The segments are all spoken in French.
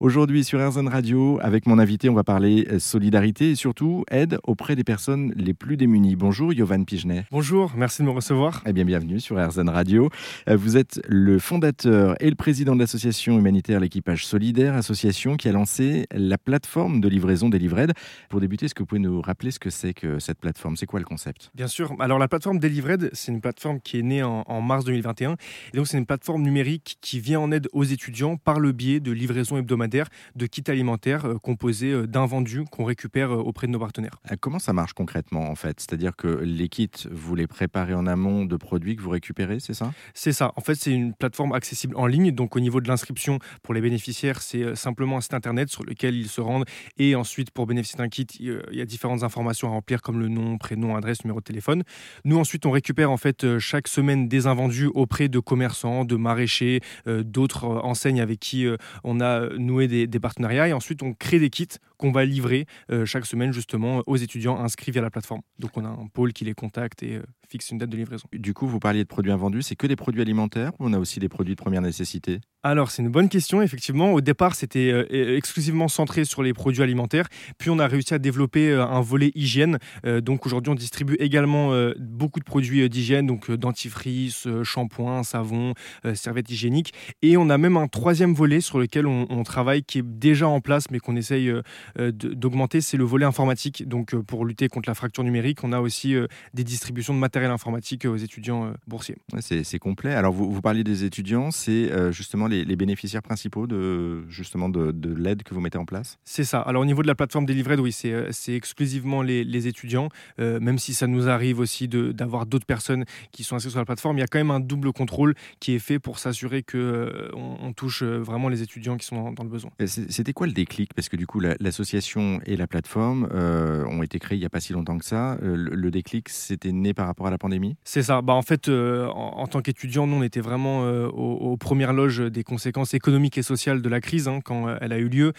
Aujourd'hui sur RZN Radio, avec mon invité, on va parler euh, solidarité et surtout aide auprès des personnes les plus démunies. Bonjour Yovan Pigenet. Bonjour, merci de me recevoir. Eh bien, bienvenue sur RZN Radio. Euh, vous êtes le fondateur et le président de l'association humanitaire L'équipage solidaire, association qui a lancé la plateforme de livraison des Livred. Pour débuter, est-ce que vous pouvez nous rappeler ce que c'est que cette plateforme? C'est quoi le concept? Bien sûr. Alors la plateforme Delivered, c'est une plateforme qui est née en, en mars 2021. Et donc c'est une plateforme numérique qui vient en aide aux étudiants par le biais de livraison hebdomadaire de kits alimentaires euh, composés euh, d'invendus qu'on récupère euh, auprès de nos partenaires. Comment ça marche concrètement en fait? C'est-à-dire que les kits, vous les préparez en amont de produits que vous récupérez, c'est ça? C'est ça. En fait, c'est une plateforme accessible en ligne. Donc au niveau de l'inscription pour les bénéficiaires, c'est simplement un site internet sur lequel ils se rendent. Et ensuite, pour bénéficier d'un kit, il y a différentes informations à remplir comme le nom, prénom, adresse, numéro de téléphone. Nous ensuite, on récupère en fait chaque semaine des invendus auprès de commerçants, de maraîchers, d'autres enseignes avec qui on a noué des, partenariats et ensuite on crée des kits qu'on va livrer euh, chaque semaine justement aux étudiants inscrits via la plateforme. Donc on a un pôle qui les contacte et euh, fixe une date de livraison. Du coup, vous parliez de produits invendus, c'est que des produits alimentaires on a aussi des produits de première nécessité? Alors, c'est une bonne question, effectivement. Au départ, c'était euh, e-, exclusivement centré sur les produits alimentaires. Puis, on a réussi à développer un volet hygiène. donc, aujourd'hui, on distribue également beaucoup de produits d'hygiène, donc dentifrice, shampoing, savon, serviettes hygiéniques. Et on a même un troisième volet sur lequel on, travaille qui est déjà en place, mais qu'on essaye euh, d'augmenter, c'est le volet informatique. Donc, euh, pour lutter contre la fracture numérique, on a aussi euh, des distributions de matériel informatique aux étudiants boursiers. c'est complet. Alors, vous, vous parliez des étudiants, c'est justement les, bénéficiaires principaux de, justement de, l'aide que vous mettez en place? C'est ça. Alors, au niveau de la plateforme Delivered, oui, c'est exclusivement les, étudiants, même si ça nous arrive aussi d'avoir d'autres personnes qui sont inscrites sur la plateforme. Il y a quand même un double contrôle qui est fait pour s'assurer qu'on on touche vraiment les étudiants qui sont dans, le besoin. C'était quoi le déclic? Parce que du coup, l'association et la plateforme euh, ont été créées il n'y a pas si longtemps que ça. Euh, le, déclic, c'était né par rapport à la pandémie? C'est ça. Bah, en fait, euh, en, tant qu'étudiant, nous, on était vraiment aux, premières loges des conséquences économiques et sociales de la crise hein, quand elle a eu lieu.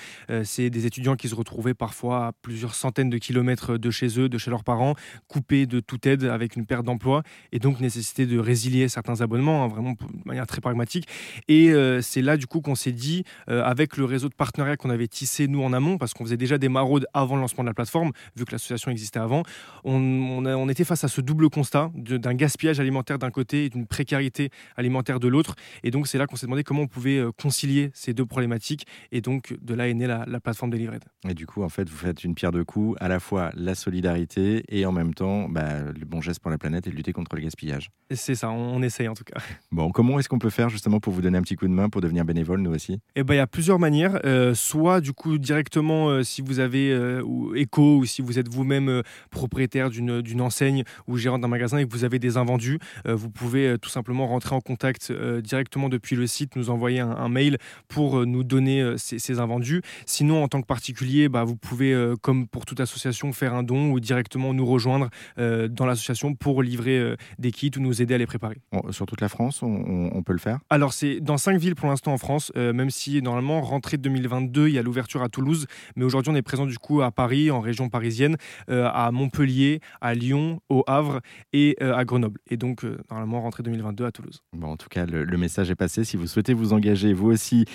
C'est des étudiants qui se retrouvaient parfois à plusieurs centaines de kilomètres de chez eux, de chez leurs parents, coupés de toute aide avec une perte d'emploi et donc nécessité de résilier certains abonnements, hein, vraiment de manière très pragmatique. Et c'est là, du coup, qu'on s'est dit, avec le réseau de partenariats qu'on avait tissé, nous, en amont, parce qu'on faisait déjà des maraudes avant le lancement de la plateforme, vu que l'association existait avant. On, on, était face à ce double constat d'un gaspillage alimentaire d'un côté et d'une précarité alimentaire de l'autre. Et donc, c'est là qu'on s'est demandé comment on pouvait euh, concilier ces deux problématiques. Et donc, de là est née la, plateforme Delivered. Et du coup, en fait, vous faites une pierre de coups, à la fois la solidarité et en même temps bah, le bon geste pour la planète et de lutter contre le gaspillage. C'est ça, on, essaye en tout cas. Bon, comment est-ce qu'on peut faire justement pour vous donner un petit coup de main pour devenir bénévole, nous aussi? Eh ben, il y a plusieurs manières. Euh, soit, du coup, directement, euh, si vous avez euh, ou écho ou si vous êtes vous-même propriétaire d'une enseigne ou gérant d'un magasin et que vous avez des invendus, vous pouvez tout simplement rentrer en contact directement depuis le site, nous envoyer un, mail pour nous donner ces, invendus. Sinon, en tant que particulier, bah, vous pouvez, comme pour toute association, faire un don ou directement nous rejoindre dans l'association pour livrer des kits ou nous aider à les préparer. Sur toute la France, on, peut le faire? Alors, c'est dans cinq villes pour l'instant en France, même si normalement, rentrée 2022, il y a l'ouverture à Toulouse, mais aujourd'hui, on est présent du coup à Paris, en région parisienne, euh, à Montpellier, à Lyon, au Havre et euh, à Grenoble. Et donc, euh, normalement, rentrée 2022 à Toulouse. Bon, en tout cas, le, message est passé. Si vous souhaitez vous engager, vous aussi,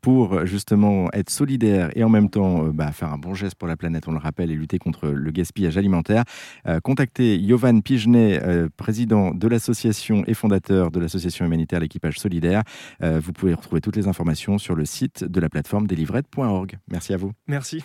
pour justement être solidaire et en même temps bah, faire un bon geste pour la planète, on le rappelle, et lutter contre le gaspillage alimentaire, contactez Yovan Pigenet, président de l'association et fondateur de l'association humanitaire L'équipage solidaire. vous pouvez retrouver toutes les informations sur le site de la plateforme delivered.org. Merci à vous. Merci.